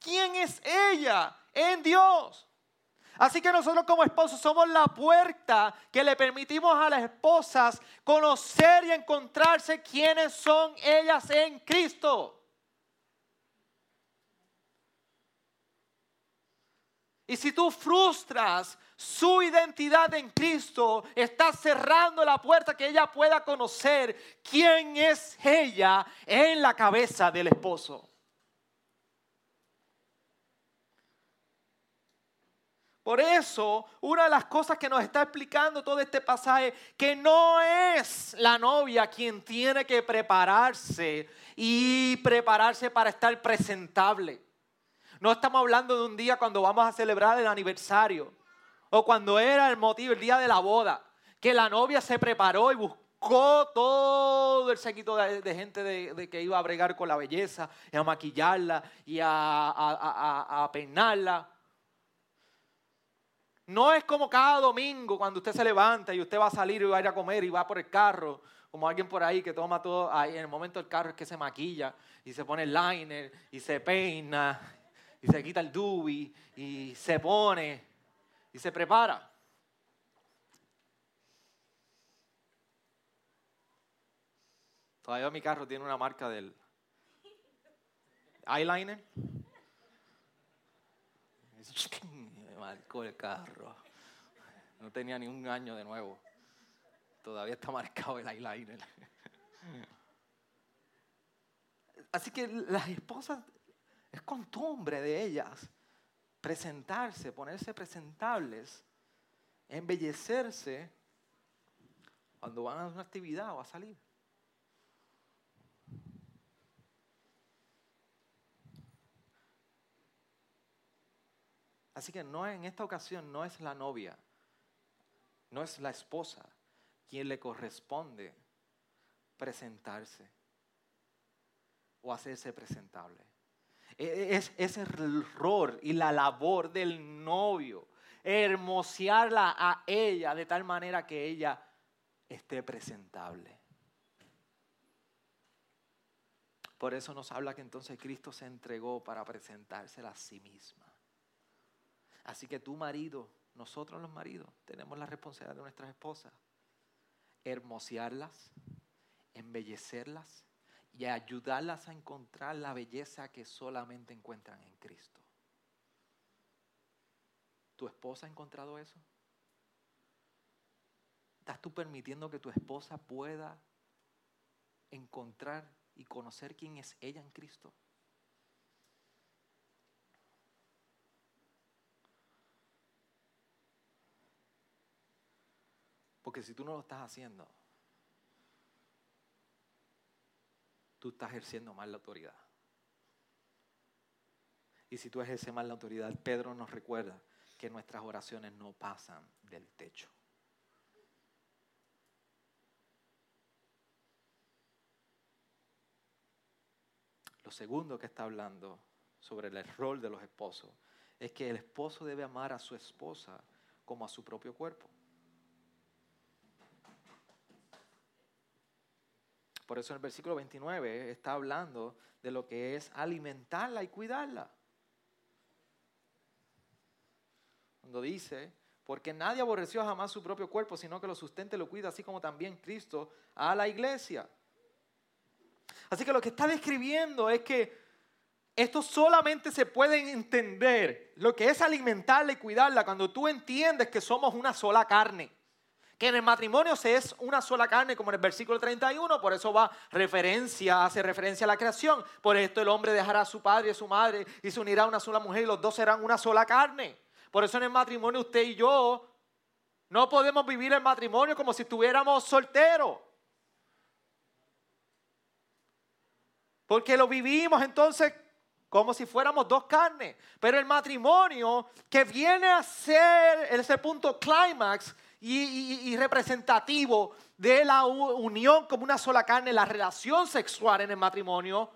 ¿Quién es ella en Dios? Así que nosotros como esposos somos la puerta que le permitimos a las esposas conocer y encontrarse quiénes son ellas en Cristo. Y si tú frustras su identidad en Cristo, está cerrando la puerta que ella pueda conocer quién es ella en la cabeza del esposo. Por eso, una de las cosas que nos está explicando todo este pasaje, que no es la novia quien tiene que prepararse y prepararse para estar presentable. No estamos hablando de un día cuando vamos a celebrar el aniversario o cuando era el motivo, el día de la boda, que la novia se preparó y buscó todo el séquito de, gente de, que iba a bregar con la belleza, y a maquillarla y a, peinarla. No es como cada domingo cuando usted se levanta y usted va a salir y va a ir a comer y va por el carro, como alguien por ahí que toma todo, ahí en el momento del carro es que se maquilla y se pone el liner y se peina y se quita el dubi y se pone y se prepara. Todavía mi carro tiene una marca del eyeliner. Me marcó el carro. No tenía ni un año de nuevo. Todavía está marcado el eyeliner. Así que las esposas Es costumbre de ellas presentarse, ponerse presentables, embellecerse cuando van a una actividad o a salir. Así que no en esta ocasión no es la novia, no es la esposa quien le corresponde presentarse o hacerse presentable. E, e, es, el rol y la labor del novio, hermosearla a ella de tal manera que ella esté presentable. Por eso nos habla que entonces Cristo se entregó para presentársela a sí misma. Así que tu marido, nosotros los maridos, tenemos la responsabilidad de nuestras esposas. Hermosearlas, embellecerlas y ayudarlas a encontrar la belleza que solamente encuentran en Cristo. ¿Tu esposa ha encontrado eso? ¿Estás tú permitiendo que tu esposa pueda encontrar y conocer quién es ella en Cristo? Porque si tú no lo estás haciendo, tú estás ejerciendo mal la autoridad. Y si tú ejerces mal la autoridad, Pedro nos recuerda que nuestras oraciones no pasan del techo. Lo segundo que está hablando sobre el rol de los esposos es que el esposo debe amar a su esposa como a su propio cuerpo. Por eso en el versículo 29 está hablando de lo que es alimentarla y cuidarla. Cuando dice, porque nadie aborreció jamás su propio cuerpo, sino que lo sustente y lo cuida, así como también Cristo a la iglesia. Así que lo que está describiendo es que esto solamente se puede entender, lo que es alimentarla y cuidarla, cuando tú entiendes que somos una sola carne que en el matrimonio se es una sola carne, como en el versículo 31, por eso va referencia, hace referencia a la creación. Por esto el hombre dejará a su padre y a su madre y se unirá a una sola mujer y los dos serán una sola carne. Por eso en el matrimonio usted y yo no podemos vivir el matrimonio como si estuviéramos solteros. Porque lo vivimos entonces como si fuéramos dos carnes. Pero el matrimonio que viene a ser ese punto clímax y, representativo de la unión como una sola carne, la relación sexual en el matrimonio,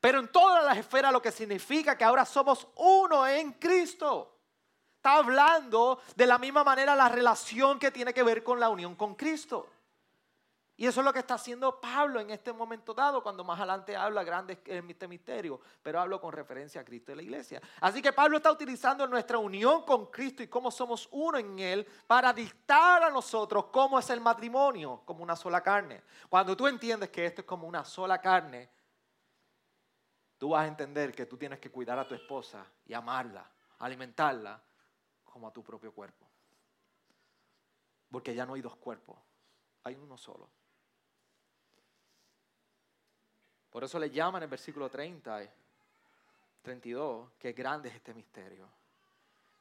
pero en todas las esferas lo que significa que ahora somos uno en Cristo. Está hablando de la misma manera la relación que tiene que ver con la unión con Cristo. Y eso es lo que está haciendo Pablo en este momento dado, cuando más adelante habla grandes este misterio, pero hablo con referencia a Cristo y la iglesia. Así que Pablo está utilizando nuestra unión con Cristo y cómo somos uno en Él para dictar a nosotros cómo es el matrimonio, como una sola carne. Cuando tú entiendes que esto es como una sola carne, tú vas a entender que tú tienes que cuidar a tu esposa y amarla, alimentarla como a tu propio cuerpo. Porque ya no hay dos cuerpos, hay uno solo. Por eso le llaman en el versículo 30, 32, que grande es este misterio.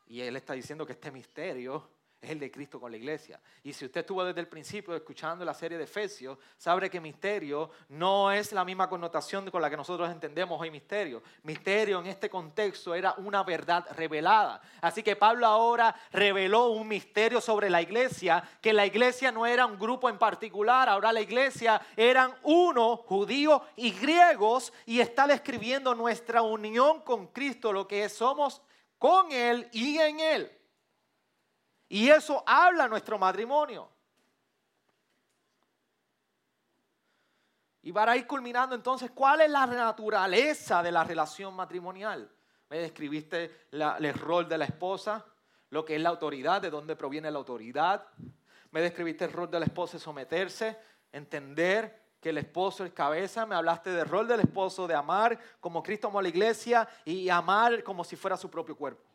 Y él está diciendo que este misterio es el de Cristo con la iglesia. Y si usted estuvo desde el principio escuchando la serie de Efesios, sabe que misterio no es la misma connotación con la que nosotros entendemos hoy misterio. Misterio en este contexto era una verdad revelada. Así que Pablo ahora reveló un misterio sobre la iglesia, que la iglesia no era un grupo en particular, ahora la iglesia eran uno, judíos y griegos, y está describiendo nuestra unión con Cristo, lo que somos con Él y en Él. Y eso habla nuestro matrimonio. Y para ir culminando entonces, ¿cuál es la naturaleza de la relación matrimonial? Me describiste el rol de la esposa, lo que es la autoridad, de dónde proviene la autoridad. Me describiste el rol de la esposa de someterse, entender que el esposo es cabeza. Me hablaste del rol del esposo de amar como Cristo amó a la iglesia y amar como si fuera su propio cuerpo.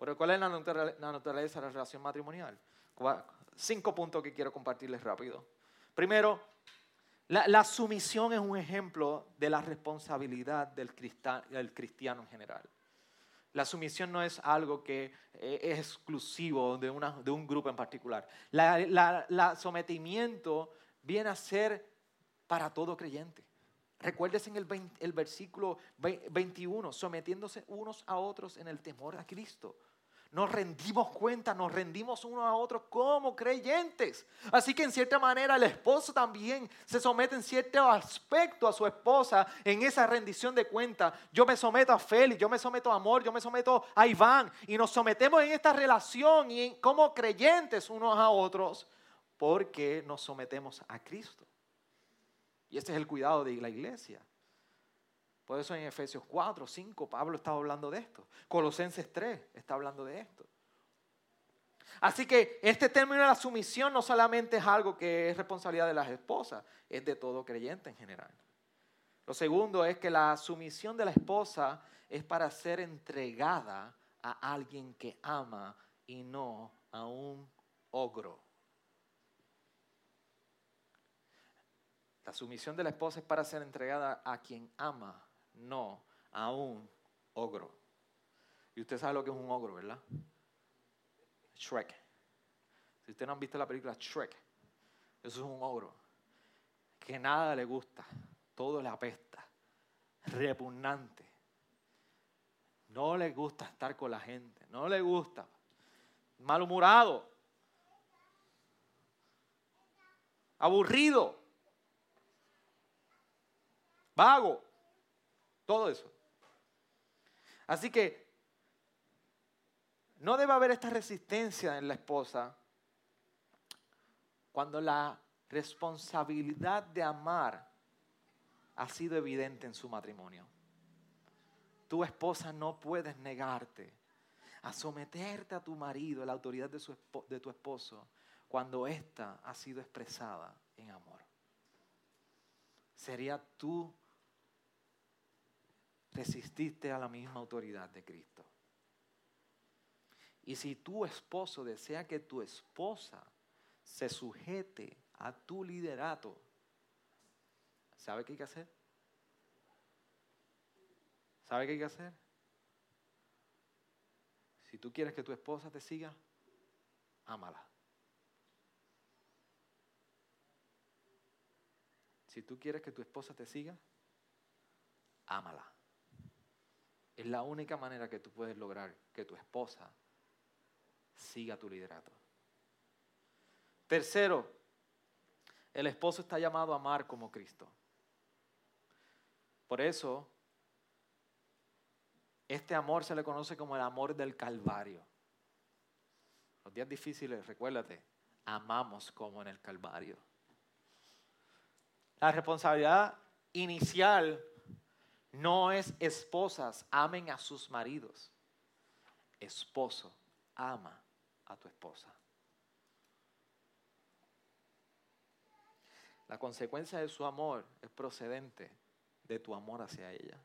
Pero ¿cuál es la naturaleza de la relación matrimonial? Cinco puntos que quiero compartirles rápido. Primero, La, sumisión es un ejemplo de la responsabilidad del, cristiano en general. La sumisión no es algo que eh, es exclusivo de, un grupo en particular. El sometimiento viene a ser para todo creyente. Recuérdese en el, el versículo 21, sometiéndose unos a otros en el temor a Cristo nos rendimos cuenta, nos rendimos unos a otros como creyentes. Así que en cierta manera el esposo también se somete en cierto aspecto a su esposa en esa rendición de cuenta. Yo me someto a Félix, yo me someto a Amor, yo me someto a Iván y nos sometemos en esta relación y como creyentes unos a otros porque nos sometemos a Cristo. Y ese es el cuidado de la iglesia. Por eso en Efesios 4, 5, Pablo estaba hablando de esto. Colosenses 3 está hablando de esto. Así que este término de la sumisión no solamente es algo que es responsabilidad de las esposas, es de todo creyente en general. Lo segundo es que la sumisión de la esposa es para ser entregada a alguien que ama y no a un ogro. La sumisión de la esposa es para ser entregada a quien ama no a un ogro. Y usted sabe lo que es un ogro, ¿verdad? Shrek. Si usted no han visto la película Shrek, eso es un ogro. Que nada le gusta, todo le apesta, repugnante. No le gusta estar con la gente, no le gusta. Malhumorado, aburrido, vago. Todo eso. Así que no debe haber esta resistencia en la esposa cuando la responsabilidad de amar ha sido evidente en su matrimonio. Tu esposa no puedes negarte a someterte a tu marido, a la autoridad de, de tu esposo, cuando ésta ha sido expresada en amor. Sería tu resististe a la misma autoridad de Cristo. Y si tu esposo desea que tu esposa se sujete a tu liderato, ¿sabe qué hay que hacer? ¿Sabe qué hay que hacer? Si tú quieres que tu esposa te siga, ámala. Si tú quieres que tu esposa te siga, ámala. Es la única manera que tú puedes lograr que tu esposa siga tu liderato. Tercero, el esposo está llamado a amar como Cristo. Por eso, este amor se le conoce como el amor del Calvario. Los días difíciles, recuérdate, amamos como en el Calvario. La responsabilidad inicial no es esposas, amen a sus maridos. Esposo, ama a tu esposa. La consecuencia de su amor es procedente de tu amor hacia ella.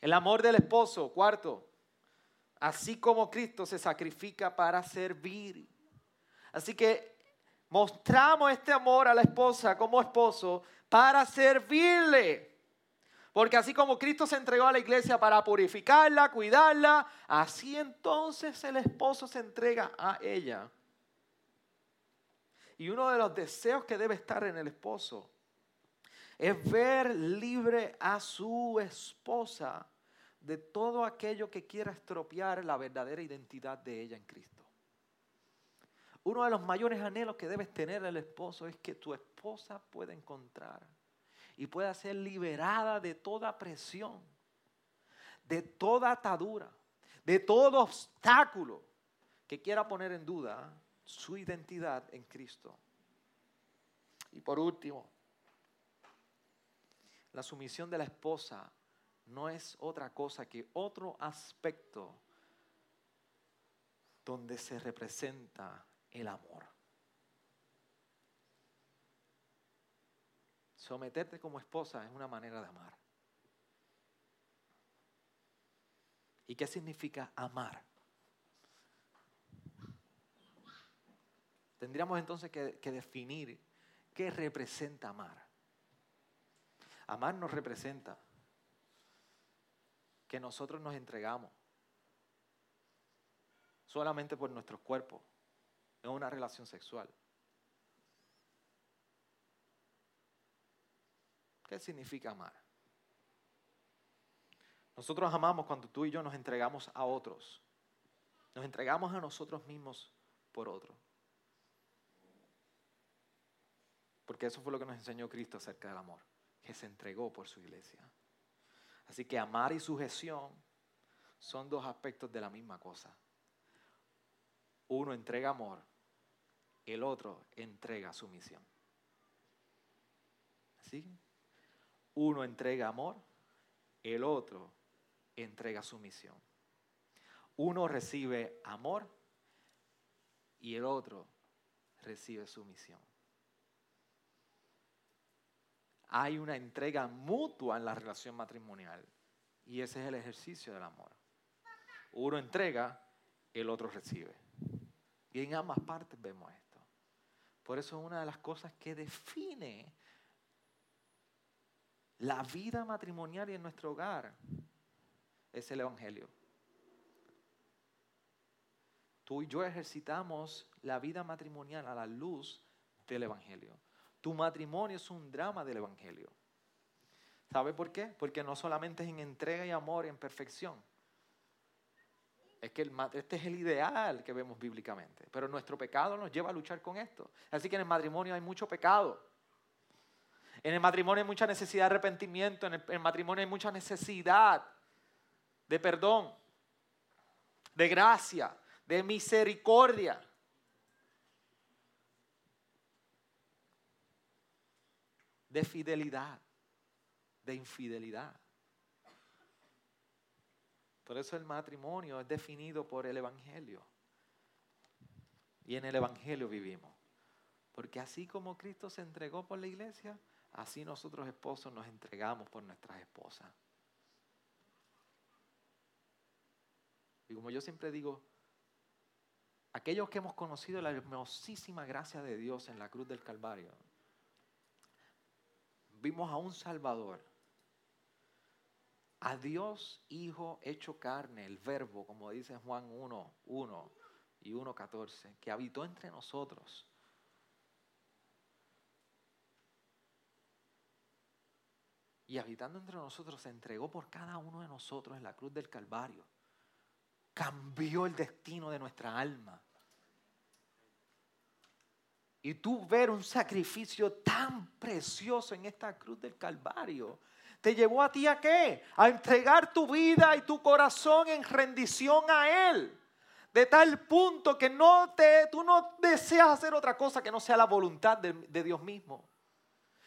El amor del esposo, cuarto, así como Cristo se sacrifica para servir. Así que mostramos este amor a la esposa como esposo para servirle. Porque así como Cristo se entregó a la iglesia para purificarla, cuidarla, así entonces el esposo se entrega a ella. Y uno de los deseos que debe estar en el esposo es ver libre a su esposa de todo aquello que quiera estropear la verdadera identidad de ella en Cristo. Uno de los mayores anhelos que debes tener el esposo es que tu esposa pueda encontrar y pueda ser liberada de toda presión, de toda atadura, de todo obstáculo que quiera poner en duda su identidad en Cristo. Y por último, la sumisión de la esposa no es otra cosa que otro aspecto donde se representa el amor. Someterte como esposa es una manera de amar. ¿Y qué significa amar? Tendríamos entonces que, definir ¿Qué representa amar? Amar nos representa que nosotros nos entregamos solamente por nuestros cuerpos en una relación sexual. ¿Qué significa amar? Nosotros amamos cuando tú y yo nos entregamos a otros. Nos entregamos a nosotros mismos por otro. Porque eso fue lo que nos enseñó Cristo acerca del amor, que se entregó por su iglesia. Así que amar y sujeción son dos aspectos de la misma cosa. Uno entrega amor, el otro entrega sumisión. ¿Así? Uno entrega amor, el otro entrega sumisión. Uno recibe amor y el otro recibe sumisión. Hay una entrega mutua en la relación matrimonial y ese es el ejercicio del amor. Uno entrega, el otro recibe. Y en ambas partes vemos esto. Por eso una de las cosas que define la vida matrimonial en nuestro hogar es el Evangelio. Tú y yo ejercitamos la vida matrimonial a la luz del Evangelio. Tu matrimonio es un drama del Evangelio. ¿Sabe por qué? Porque no solamente es en entrega y amor en perfección. Es que este es el ideal que vemos bíblicamente. Pero nuestro pecado nos lleva a luchar con esto. Así que en el matrimonio hay mucho pecado. En el matrimonio hay mucha necesidad de arrepentimiento, en el, matrimonio hay mucha necesidad de perdón, de gracia, de misericordia. De fidelidad, de infidelidad. Por eso el matrimonio es definido por el Evangelio. Y en el Evangelio vivimos. Porque así como Cristo se entregó por la iglesia, Así nosotros esposos nos entregamos por nuestras esposas. Y como yo siempre digo, aquellos que hemos conocido la hermosísima gracia de Dios en la cruz del Calvario, vimos a un Salvador, a Dios Hijo hecho carne, el verbo, como dice Juan 1, 1 y 1.14, que habitó entre nosotros y habitando entre nosotros se entregó por cada uno de nosotros en la cruz del Calvario. Cambió el destino de nuestra alma. Y tú ver un sacrificio tan precioso en esta cruz del Calvario, te llevó a ti a qué? A entregar tu vida y tu corazón en rendición a Él. De tal punto que no te, tú no deseas hacer otra cosa que no sea la voluntad de, de Dios mismo.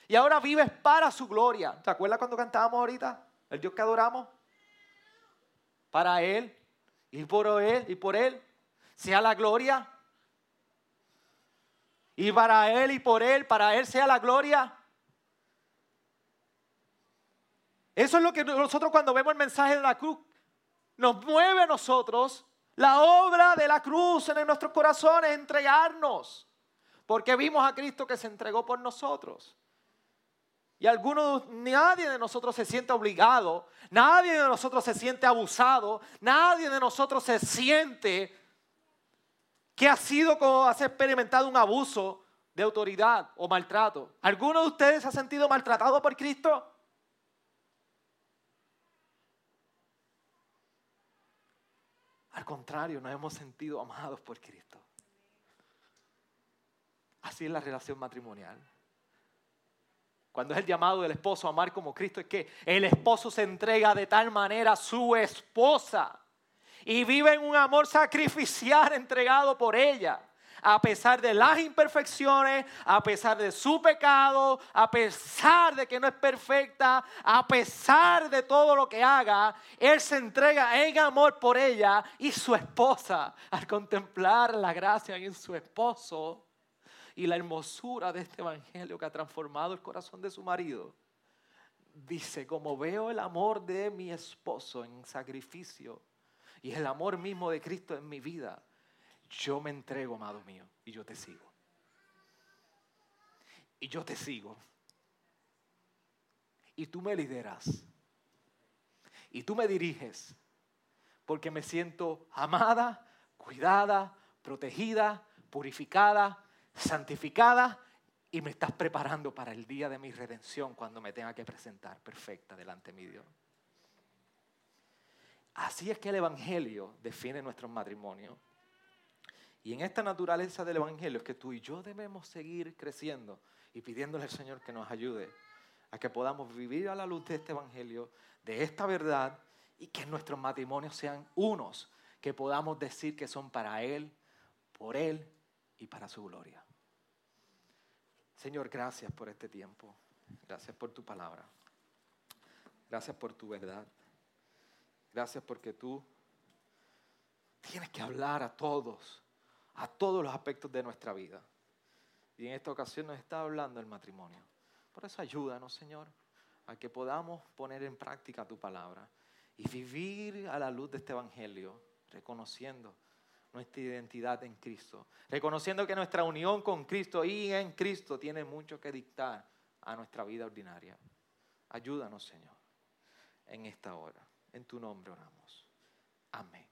Y ahora vives para su gloria. ¿Te acuerdas cuando cantábamos ahorita? El Dios que adoramos. Para Él y por Él y por Él sea la gloria. Y para Él y por Él, para Él sea la gloria. Eso es lo que nosotros cuando vemos el mensaje de la cruz, nos mueve a nosotros la obra de la cruz en nuestros corazones, entregarnos. Porque vimos a Cristo que se entregó por nosotros. Y algunos, nadie de nosotros se siente obligado, nadie de nosotros se siente abusado, nadie de nosotros se siente que ha sido como has experimentado un abuso de autoridad o maltrato. ¿Alguno de ustedes ha sentido maltratado por Cristo? Al contrario, nos hemos sentido amados por Cristo. Así es la relación matrimonial. Cuando es el llamado del esposo a amar como Cristo, es que el esposo se entrega de tal manera a su esposa y vive en un amor sacrificial entregado por ella. A pesar de las imperfecciones, a pesar de su pecado, a pesar de que no es perfecta, a pesar de todo lo que haga, Él se entrega en amor por ella y su esposa. Al contemplar la gracia en su esposo, y la hermosura de este evangelio que ha transformado el corazón de su marido. Dice, como veo el amor de mi esposo en sacrificio y el amor mismo de Cristo en mi vida, yo me entrego, amado mío, y yo te sigo. y yo te sigo. Y tú me lideras. Y tú me diriges. Porque me siento amada, cuidada, protegida, purificada, santificada y me estás preparando para el día de mi redención cuando me tenga que presentar perfecta delante de mi Dios. Así es que el Evangelio define nuestro matrimonio. Y en esta naturaleza del Evangelio es que tú y yo debemos seguir creciendo y pidiéndole al Señor que nos ayude a que podamos vivir a la luz de este Evangelio, de esta verdad, y que nuestros matrimonios sean unos, que podamos decir que son para Él, por Él y para su gloria. Señor, gracias por este tiempo. Gracias por tu palabra. Gracias por tu verdad. Gracias porque tú tienes que hablar a todos, a todos los aspectos de nuestra vida. Y en esta ocasión nos está hablando el matrimonio. Por eso ayúdanos, Señor, a que podamos poner en práctica tu palabra y vivir a la luz de este Evangelio, reconociendo nuestra identidad en Cristo, reconociendo que nuestra unión con Cristo y en Cristo tiene mucho que dictar a nuestra vida ordinaria. Ayúdanos, Señor, en esta hora. En tu nombre oramos. Amén.